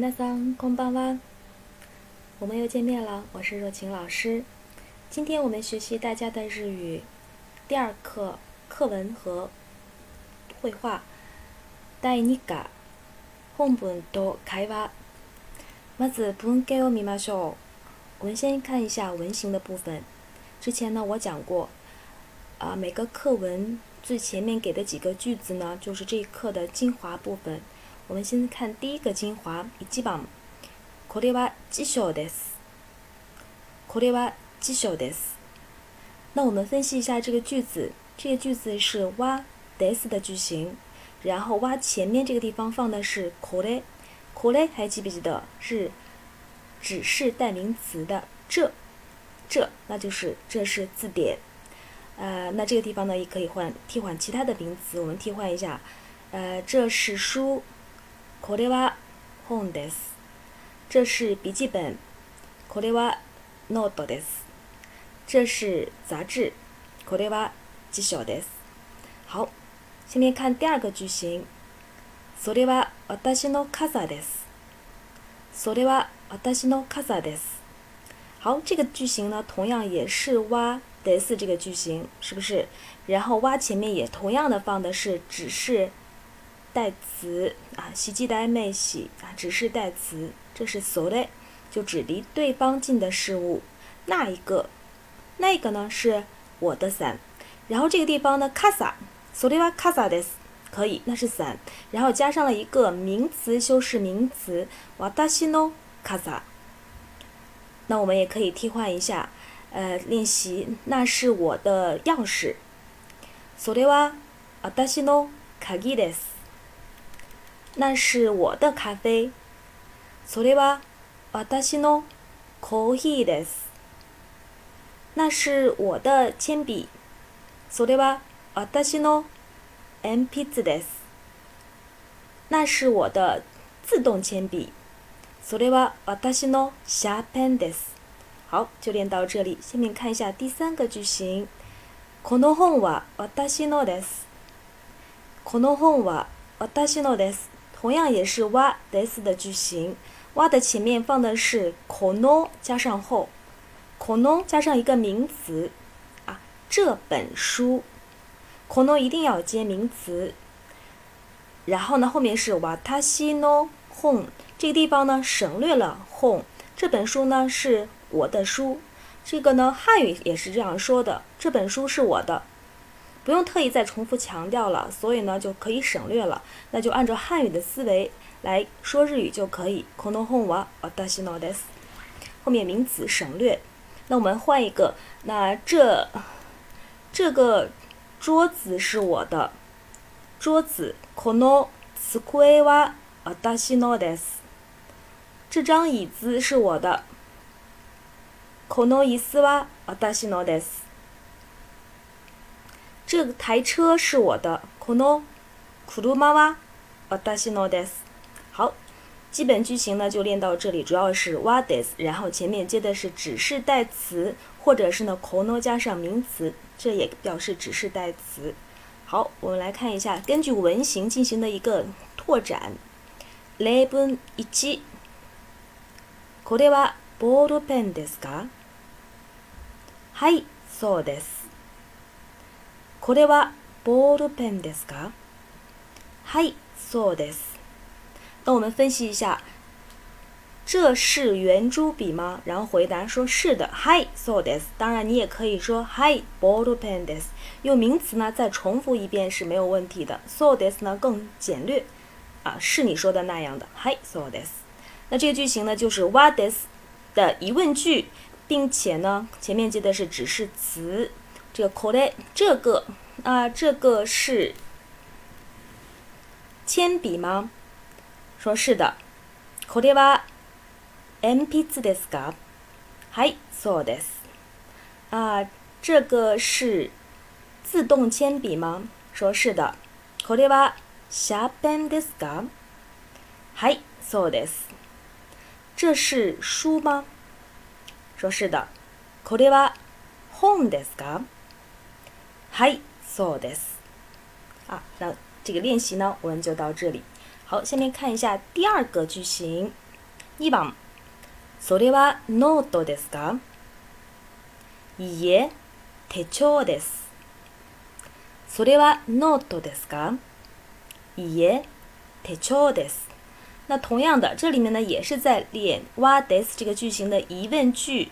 ん、こんばんは。我们又见面了。我是若晴老师，今天我们学习大家的日语第二课课文和绘画。待你嘎，红本多开挖，么子不用给我密码秀。我们先看一下文型的部分。之前呢，我讲过，啊，每个课文最前面给的几个句子呢，就是这一课的精华部分。我们先看第一个精华，一番。これは辞書です。これは辞書です。那我们分析一下这个句子，这个句子是“わで s 的句型，然后“挖前面这个地方放的是“これ”，“これ”还记不记得？是指示代名词的“这”，这，那就是这是字典。呃，那这个地方呢也可以换替换其他的名词，我们替换一下。呃，这是书。これは本です。这是笔记本。これはノートです。这是杂志。これは辞書です。好，下面看第二个句型。それは私の傘です。それは私の傘です。好，这个句型呢，同样也是哇这个句型，是不是？然后哇前面也同样的放的是只是代词啊，系的代没喜啊，指示代词，这是 “so” 的，就指离对方近的事物。那一个，那个呢是我的伞。然后这个地方呢，カサ，それはカサです，可以，那是伞。然后加上了一个名词修饰名词，私の s a 那我们也可以替换一下，呃，练习，那是我的钥匙。それは私の鍵です。那是我的咖啡。それは私のコーヒーです。那是我的铅筆。それは私の鉛筆です。那是我的自動铅笔。それは私のシャーペンです。好，就练到这里。下面看一下第三个句型。この本は私のです。この本は私のです。同样也是我 s 的句型，哇的前面放的是“ kono 加上后，“ n o 加上一个名词啊，这本书，“ n o 一定要接名词。然后呢，后面是“わたしの ”“home” 这个地方呢省略了 “home”。这本书呢是我的书，这个呢汉语也是这样说的：这本书是我的。不用特意再重复强调了，所以呢就可以省略了。那就按照汉语的思维来说日语就可以。この本は私のです。后面名词省略。那我们换一个。那这这个桌子是我的。桌子この机は私のです。这张椅子是我的。この椅子は私のです。这台车是我的。好，基本句型呢就练到这里，主要是 what is，然后前面接的是指示代词，或者是呢 kono 加上名词，这也表示指示代词。好，我们来看一下，根据文型进行的一个拓展。来本一基，口袋吧，ボールペンですか？はい、そうです。これはボールペンですか。はい、そうです。那我们分析一下，这是圆珠笔吗？然后回答说是的。はい、そうです。当然你也可以说はい、ボールペンです。用名词呢再重复一遍是没有问题的。そうです呢更简略。啊，是你说的那样的。はい、そうです。那这个句型呢就是はです的疑问句，并且呢前面接的是指示词这个これ这个。啊，这个是铅笔吗？说是的。これは鉛筆ですか。はい、そうです。啊，这个是自动铅笔吗？说是的。これはシャープペンですか。はい、そうです。这是书吗？说是的。これは本ですか。はい。そうです。啊，那这个练习呢，我们就到这里。好，下面看一下第二个句型。一本それはノートですか？いいえ、手帳です。それはノートですか？いいえ、手帳です。那同样的，这里面呢也是在练“ w h a はです”这个句型的疑问句。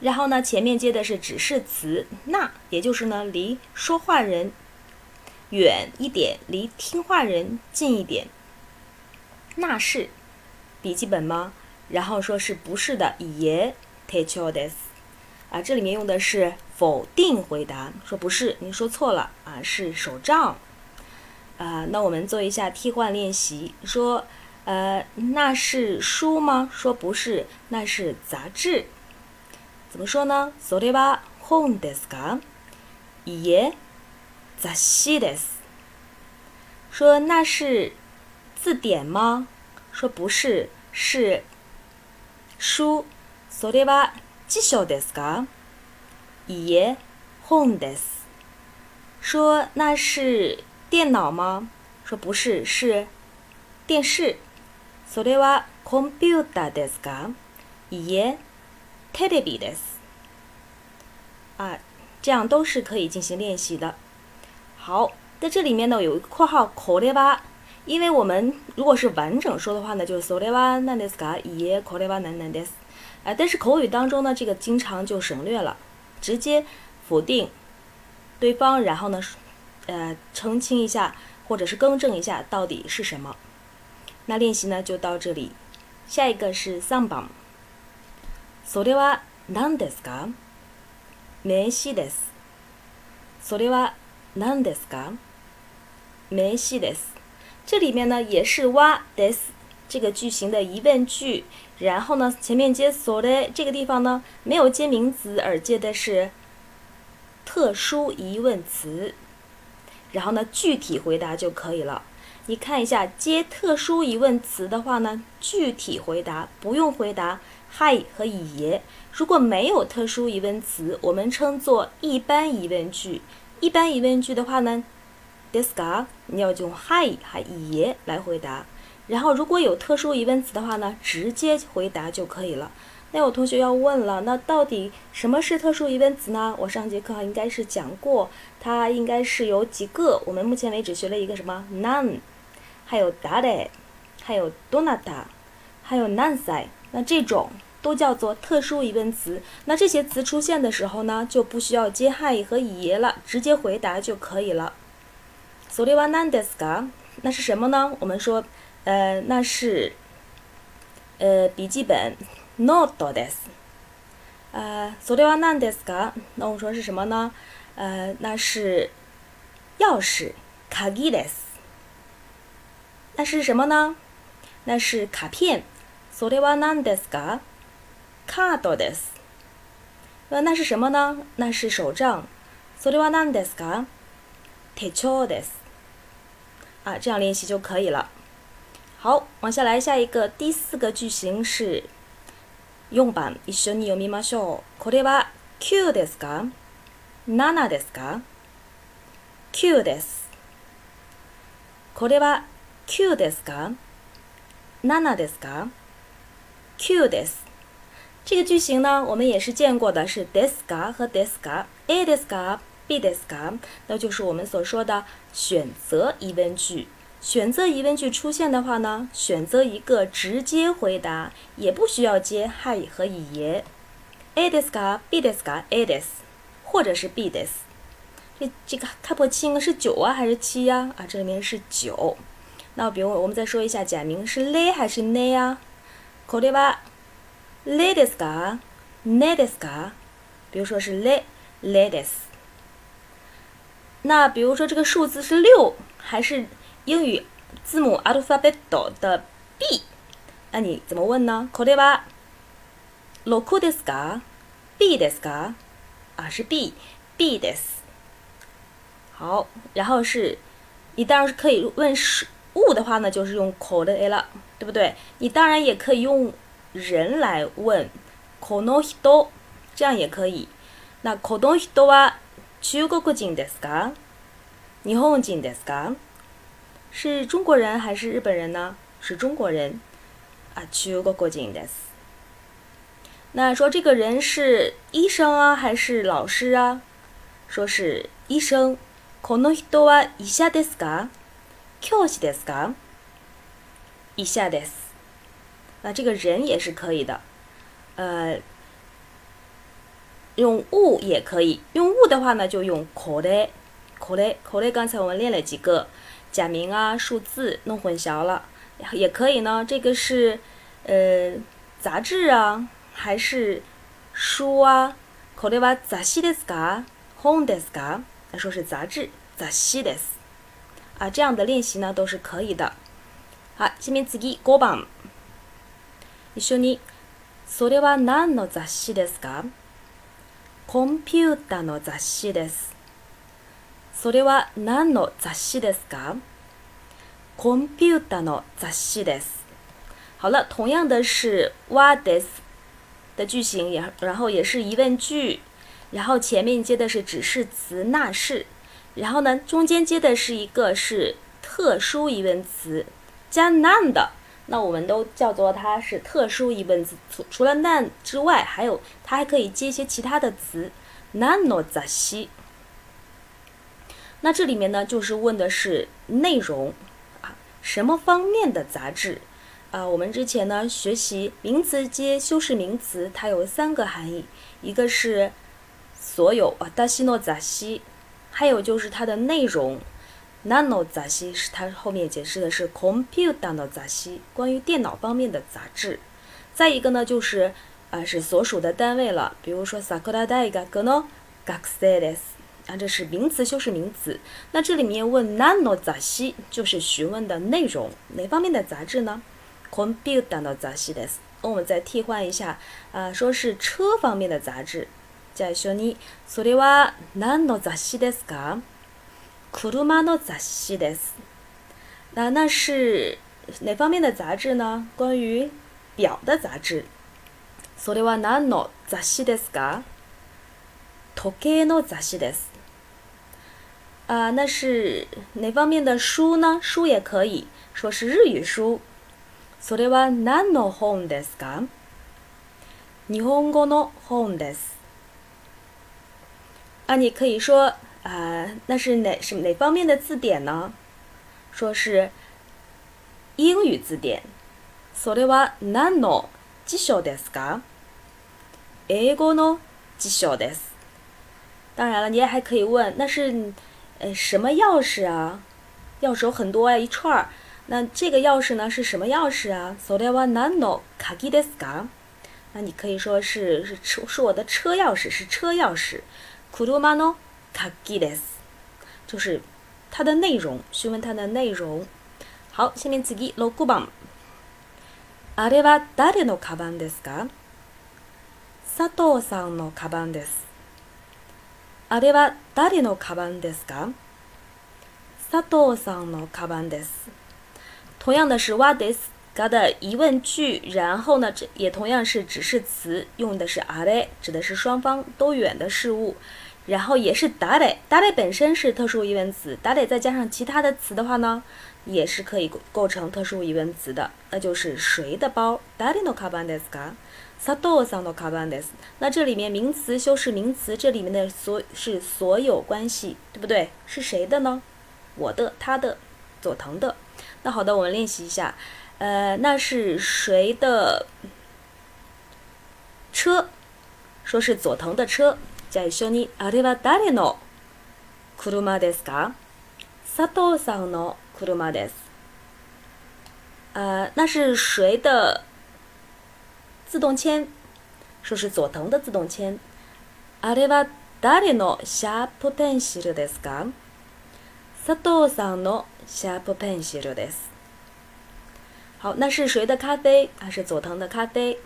然后呢，前面接的是指示词那，也就是呢，离说话人远一点，离听话人近一点。那是笔记本吗？然后说是不是的，也，techoes。啊，这里面用的是否定回答，说不是，您说错了啊，是手账。啊，那我们做一下替换练习，说，呃，那是书吗？说不是，那是杂志。怎么说呢それは本ですかいいえ、雑誌です。说那是字典吗说不是、是書。それは辞書ですかいいえ、本です。说那是电脑吗说不是、是で視。それはコンピューターですかいいえ、tedi bides，啊，这样都是可以进行练习的。好，在这里面呢有一个括号口令吧，因为我们如果是完整说的话呢，就是 soliva nan deska i k o l i 啊，但是口语当中呢，这个经常就省略了，直接否定对方，然后呢，呃，澄清一下或者是更正一下到底是什么。那练习呢就到这里，下一个是上榜。それは何ですか？名詞です。それは何ですか？名詞です。这里面呢也是はです这个句型的疑问句，然后呢前面接それ这个地方呢没有接名词而接的是特殊疑问词，然后呢具体回答就可以了。你看一下接特殊疑问词的话呢，具体回答不用回答。Hi 和以耶，如果没有特殊疑问词，我们称作一般疑问句。一般疑问句的话呢，This g i r 你要用 Hi 和以耶来回答。然后如果有特殊疑问词的话呢，直接回答就可以了。那有同学要问了，那到底什么是特殊疑问词呢？我上节课应该是讲过，它应该是有几个。我们目前为止学了一个什么？none，还有 d a d 还有 donata，还有 n n s 男 e 那这种都叫做特殊疑问词。那这些词出现的时候呢，就不需要接汉语和语言了，直接回答就可以了。それは何ですか？那是什么呢？我们说，呃，那是，呃，笔记本ノートです。啊，ソリヴァンデスカ，那我们说是什么呢？呃，那是钥匙鍵です。那是什么呢？那是卡片。それは何ですかカードです。那是什么呢那是手杖。それは何ですか手帳です。啊，这样练习就可以了。好，往下来，下一个第四个句型是4番一緒に読みましょう。これは9ですか ?7 ですか ?9 です。これは9ですか ?7 ですか Q des，这个句型呢，我们也是见过的，是 deska 和 deska，a deska，b deska，那就是我们所说的选择疑问句。选择疑问句出现的话呢，选择一个直接回答，也不需要接 h 语和语言。a deska，b deska，a des，或者是 b des。这这个卡波奇是九啊还是七呀？啊，这里面是九。那比如我们再说一下假名是 l e 还是 ne 呀？考れは、l a d i e s す a l a d i e s a 比如说是 l，ladies。那比如说这个数字是六，还是英语字母 alphabet 的 b？那你怎么问呢？考れは、l o k u d s a b d す s a 啊是 b，b d e 好，然后是你当然是可以问事物的话呢，就是用考的了。对不对？你当然也可以用人来问，この人，这样也可以。那この人は、中国人ですか？日本人ですか？是中国人还是日本人呢？是中国人。あ、中国国です。那说这个人是医生啊还是老师啊？说是医生。この人は医者ですか？教師ですか？一下的，那这个人也是可以的，呃，用物也可以，用物的话呢，就用口袋，口袋口袋刚才我们练了几个假名啊，数字弄混淆了，也可以呢。这个是呃杂志啊，还是书啊口袋吧，e 哇杂志的 sk，home 的 sk。那说是杂志，杂志的 s 啊，这样的练习呢都是可以的。はじめ次5番。一緒に、それは何の雑誌ですかコンピュータの雑誌です。それは何の雑誌ですかコンピュータの雑誌です。好了，同样的是 what is 的句型，也然后也是疑问句，然后前面接的是指示词那是，然后呢中间接的是一个是特殊疑问词加 none 的，那我们都叫做它是特殊疑问词，除除了 none 之外，还有它还可以接一些其他的词，难の杂志。那这里面呢，就是问的是内容啊，什么方面的杂志？啊，我们之前呢学习名词接修饰名词，它有三个含义，一个是所有啊，达西诺杂西，还有就是它的内容。n a 哪诺杂志是它后面解释的是 computer 的杂志，关于电脑方面的杂志。再一个呢，就是啊是所属的单位了，比如说 s a k u r a dai ga g n o g a k u s e des，啊这是名词修饰名词。那这里面问 n a 哪诺杂志就是询问的内容，哪方面的杂志呢？computer 的杂志 des。那我们再替换一下，啊说是车方面的杂志。じゃ一緒にそれはなんの雑誌ですか？車の雑誌です。那那是哪方面的杂志呢？关于表的杂志。それは何の雑誌ですか？時計の雑誌です。啊，那是哪方面的书呢？书也可以说是日语书。それは何の本ですか？日本語の本です。啊，你可以说。啊，那是哪是哪方面的字典呢？说是英语字典。ソレはなんの？小さいですか？えごの小さい。当然了，你也还可以问那是哎什么钥匙啊？钥匙有很多呀，一串儿。那这个钥匙呢是什么钥匙啊？ソレはなんの？カギですか？那你可以说是是车是我的车钥匙是车钥匙。クルマのカギレス，就是它的内容，询问它的内容。好，下面自己ロゴバン。あれは誰のカバンですか？佐藤さんのカバンです。あれは誰のカバンですか？佐藤さんのカバンです。同样的是ワデス，它的疑问句，然后呢，这也同样是指示词，用的是あれ，指的是双方都远的事物。然后也是达雷，达雷本身是特殊疑问词，达雷再加上其他的词的话呢，也是可以构构成特殊疑问词的，那就是谁的包？达累诺卡班德斯卡，萨多桑诺卡班德斯。那这里面名词修饰名词，这里面的所是所有关系，对不对？是谁的呢？我的、他的、佐藤的。那好的，我们练习一下。呃，那是谁的车？说是佐藤的车。じゃあ一緒に、あれは誰の車ですか佐藤さんの車です。あ、呃，那是谁的自动铅？说是佐藤的自动铅。あれは誰のシャープペンシルですか佐藤さんのシャープペンシルです。好，那是谁的咖啡？还是佐藤的咖啡？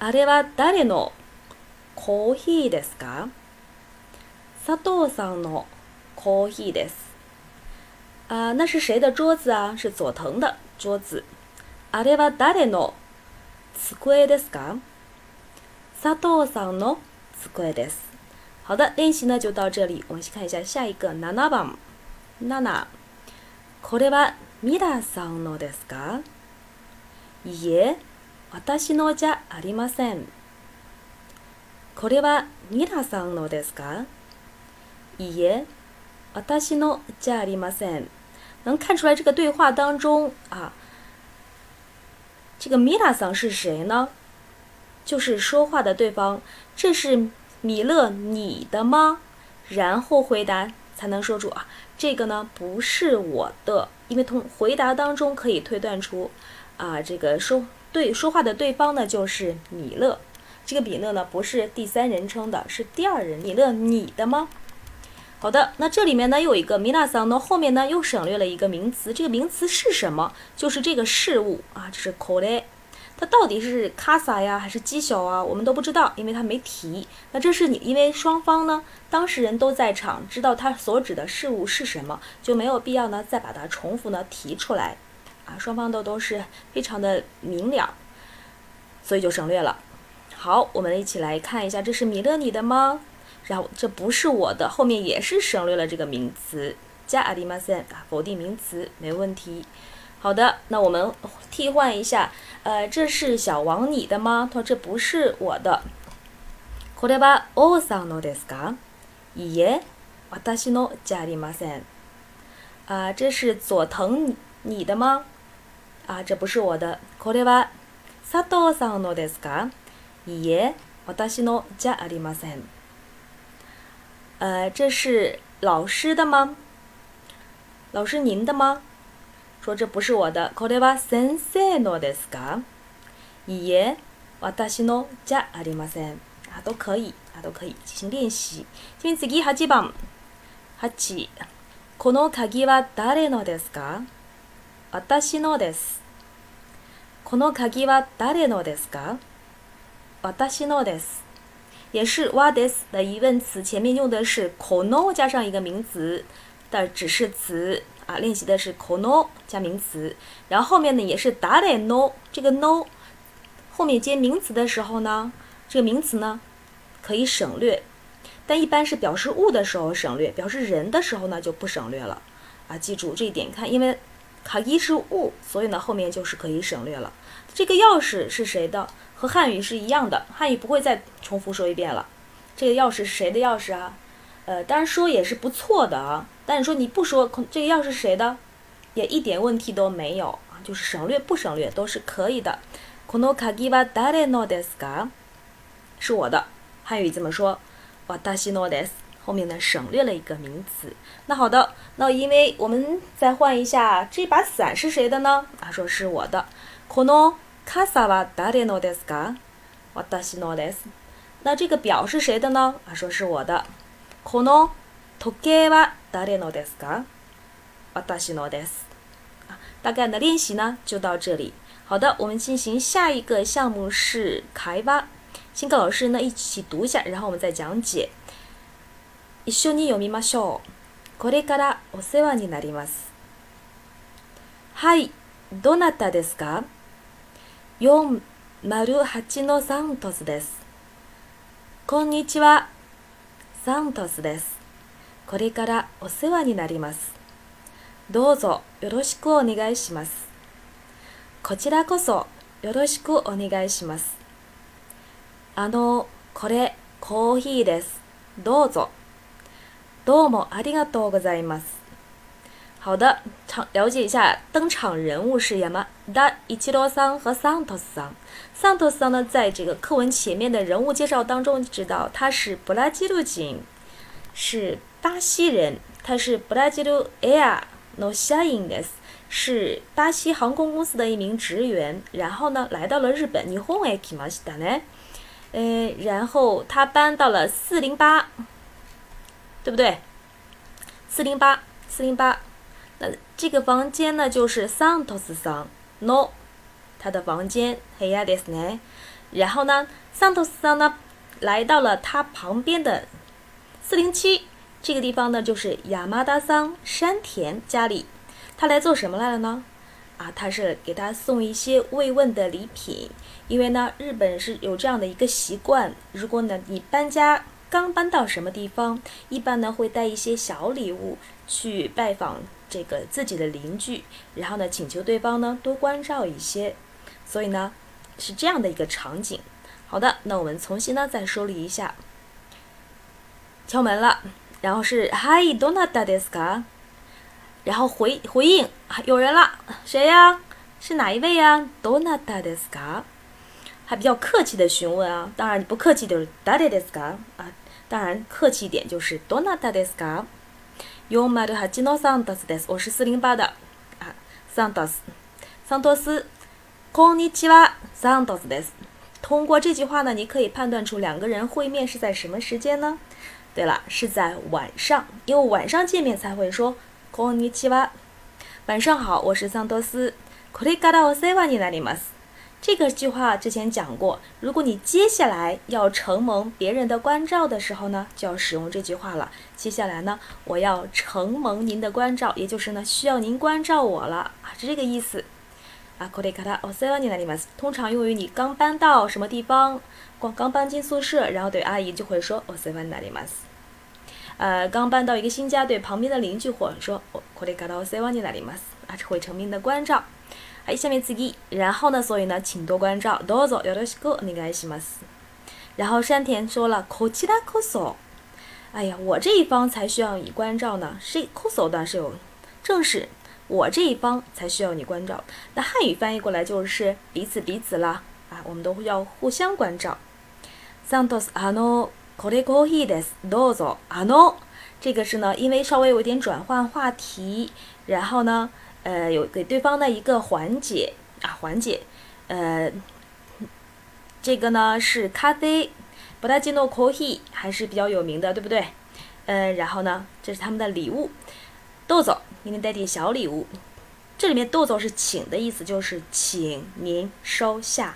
あれは誰のコーヒーですか？佐藤さんのコーヒーです。あ、那是谁的桌子啊？是佐藤的桌子。あれは誰の机ですか？佐藤さんの机です。好的，练习呢就到这里。我们去看一下下一个七番。七，これはミラさんのですか？いいえ、私のじゃありません。これはミラさんのですか？耶，啊，达西诺加里马桑，能看出来这个对话当中啊，这个米拉桑是谁呢？就是说话的对方。这是米勒你的吗？然后回答才能说出啊，这个呢不是我的，因为从回答当中可以推断出啊，这个说对说话的对方呢就是米勒。这个米勒呢不是第三人称的，是第二人。米勒你的吗？好的，那这里面呢又有一个米 n 桑，那后面呢又省略了一个名词，这个名词是什么？就是这个事物啊，这是 o 口袋。它到底是卡萨呀还是鸡小啊？我们都不知道，因为它没提。那这是你，因为双方呢当事人都在场，知道他所指的事物是什么，就没有必要呢再把它重复呢提出来啊。双方都都是非常的明了，所以就省略了。好，我们一起来看一下，这是米勒你的吗？这不是我的，后面也是省略了这个名词，加アリマセン啊，否定名词没问题。好的，那我们替换一下，呃，这是小王你的吗？他说这不是我的。これはオサノですか？いいえ、私のじゃありません。啊，这是佐藤你你的吗？啊，这不是我的。これは佐藤さんのですか？いいえ、私のじゃありません。呃，这是老师的吗？老师您的吗？说这不是我的。これは先生のですか？いいえ、私のじゃありません。啊，都可以，啊，都可以进行练习。这边次八番、八、この鍵は誰のですか？私のです。この鍵は誰のですか？私のです。也是 what is 的疑问词，前面用的是 cono 加上一个名词的指示词啊。练习的是 cono 加名词，然后后面呢也是 dae no 这个 no 后面接名词的时候呢，这个名词呢可以省略，但一般是表示物的时候省略，表示人的时候呢就不省略了啊。记住这一点，看因为卡一是物，所以呢后面就是可以省略了。这个钥匙是谁的？和汉语是一样的，汉语不会在重复说一遍了，这个钥匙是谁的钥匙啊？呃，当然说也是不错的啊。但是说你不说，这个钥匙谁的，也一点问题都没有啊。就是省略不省略都是可以的。是我的，汉语怎么说？哇，达西诺德斯。后面呢省略了一个名词。那好的，那因为我们再换一下，这把伞是谁的呢？他说是我的。哇，达西诺德斯。那这个表是谁的呢？啊，说是我的。この時計は誰のですか？私のです。啊，大概的练习呢就到这里。好的，我们进行下一个项目是新老师呢一起读一下，然后我们再讲解。一緒に読みましょう。これからお世話になります。はい、どなたですか？408の3凸です。こんにちは。サントスです。これからお世話になります。どうぞよろしくお願いします。こちらこそよろしくお願いします。あの、これ、コーヒーです。どうぞ。どうもありがとうございます。好的，场了解一下登场人物是亚马的伊奇多桑和桑托斯桑。桑托斯桑呢，在这个课文前面的人物介绍当中知道他是布拉基鲁金，是巴西人，他是布拉基鲁 Air No s h i i n g e s 是巴西航空公司的一名职员。然后呢，来到了日本日本埃基马西达呃，然后他搬到了四零八，对不对？四零八，四零八。那这个房间呢，就是桑托斯桑，no，他的房间，黑ですね。然后呢，桑托斯桑呢，来到了他旁边的四零七这个地方呢，就是亚麻达桑山田家里。他来做什么来了呢？啊，他是给他送一些慰问的礼品。因为呢，日本是有这样的一个习惯，如果呢你搬家刚搬到什么地方，一般呢会带一些小礼物去拜访。这个自己的邻居，然后呢，请求对方呢多关照一些，所以呢，是这样的一个场景。好的，那我们重新呢再梳理一下。敲门了，然后是 Hi Donatadesca，然后回回应，有人了，谁呀？是哪一位呀？Donatadesca，还比较客气的询问啊，当然你不客气就是 Desca 啊，当然客气一点就是 Donatadesca。408のサンタスです。我是すりんぱだ。サンタス。サントス。こんにちは。サンタスです。通过这句话呢，你可以判断出两个人会面是在什么时间呢？对了，是在晚上，因为晚上见面才会说こんにちは。晚上好，我是桑多斯。これからお世話になります。这个句话之前讲过，如果你接下来要承蒙别人的关照的时候呢，就要使用这句话了。接下来呢，我要承蒙您的关照，也就是呢，需要您关照我了啊，是这个意思。啊，通常用于你刚搬到什么地方，刚刚搬进宿舍，然后对阿姨就会说。呃，刚搬到一个新家，对旁边的邻居或者说，会成名的关照。哎，下面自己，然后呢？所以呢，请多关照。どうぞよろしくお願いします。然后山田说了，こちらこそ。哎呀，我这一方才需要你关照呢。谁？こそだ、是有，正是我这一方才需要你关照。那汉语翻译过来就是彼此彼此啦，啊，我们都要互相关照。さとし、あの、これこえです。どうぞ、あの、这个是呢，因为稍微有点转换话题，然后呢？呃，有给对方的一个缓解啊，缓解。呃，这个呢是咖啡，布达吉诺咖啡还是比较有名的，对不对？呃，然后呢，这是他们的礼物，豆给您带点小礼物。这里面豆豆是请的意思，就是请您收下。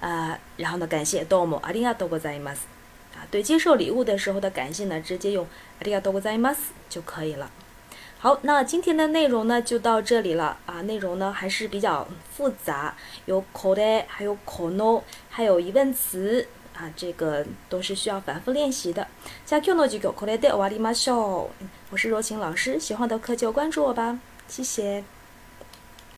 啊，然后呢，感谢豆某阿 r i 多 a t o g o i m a s 啊，对，接受礼物的时候的感谢呢，直接用阿 r i 多 a t o g o i m a s 就可以了。好，那今天的内容呢就到这里了啊。内容呢还是比较复杂，有口袋，还有口 no，还有疑问词啊，这个都是需要反复练习的。下课了，鞠躬。我是若晴老师，喜欢的课就关注我吧，谢谢。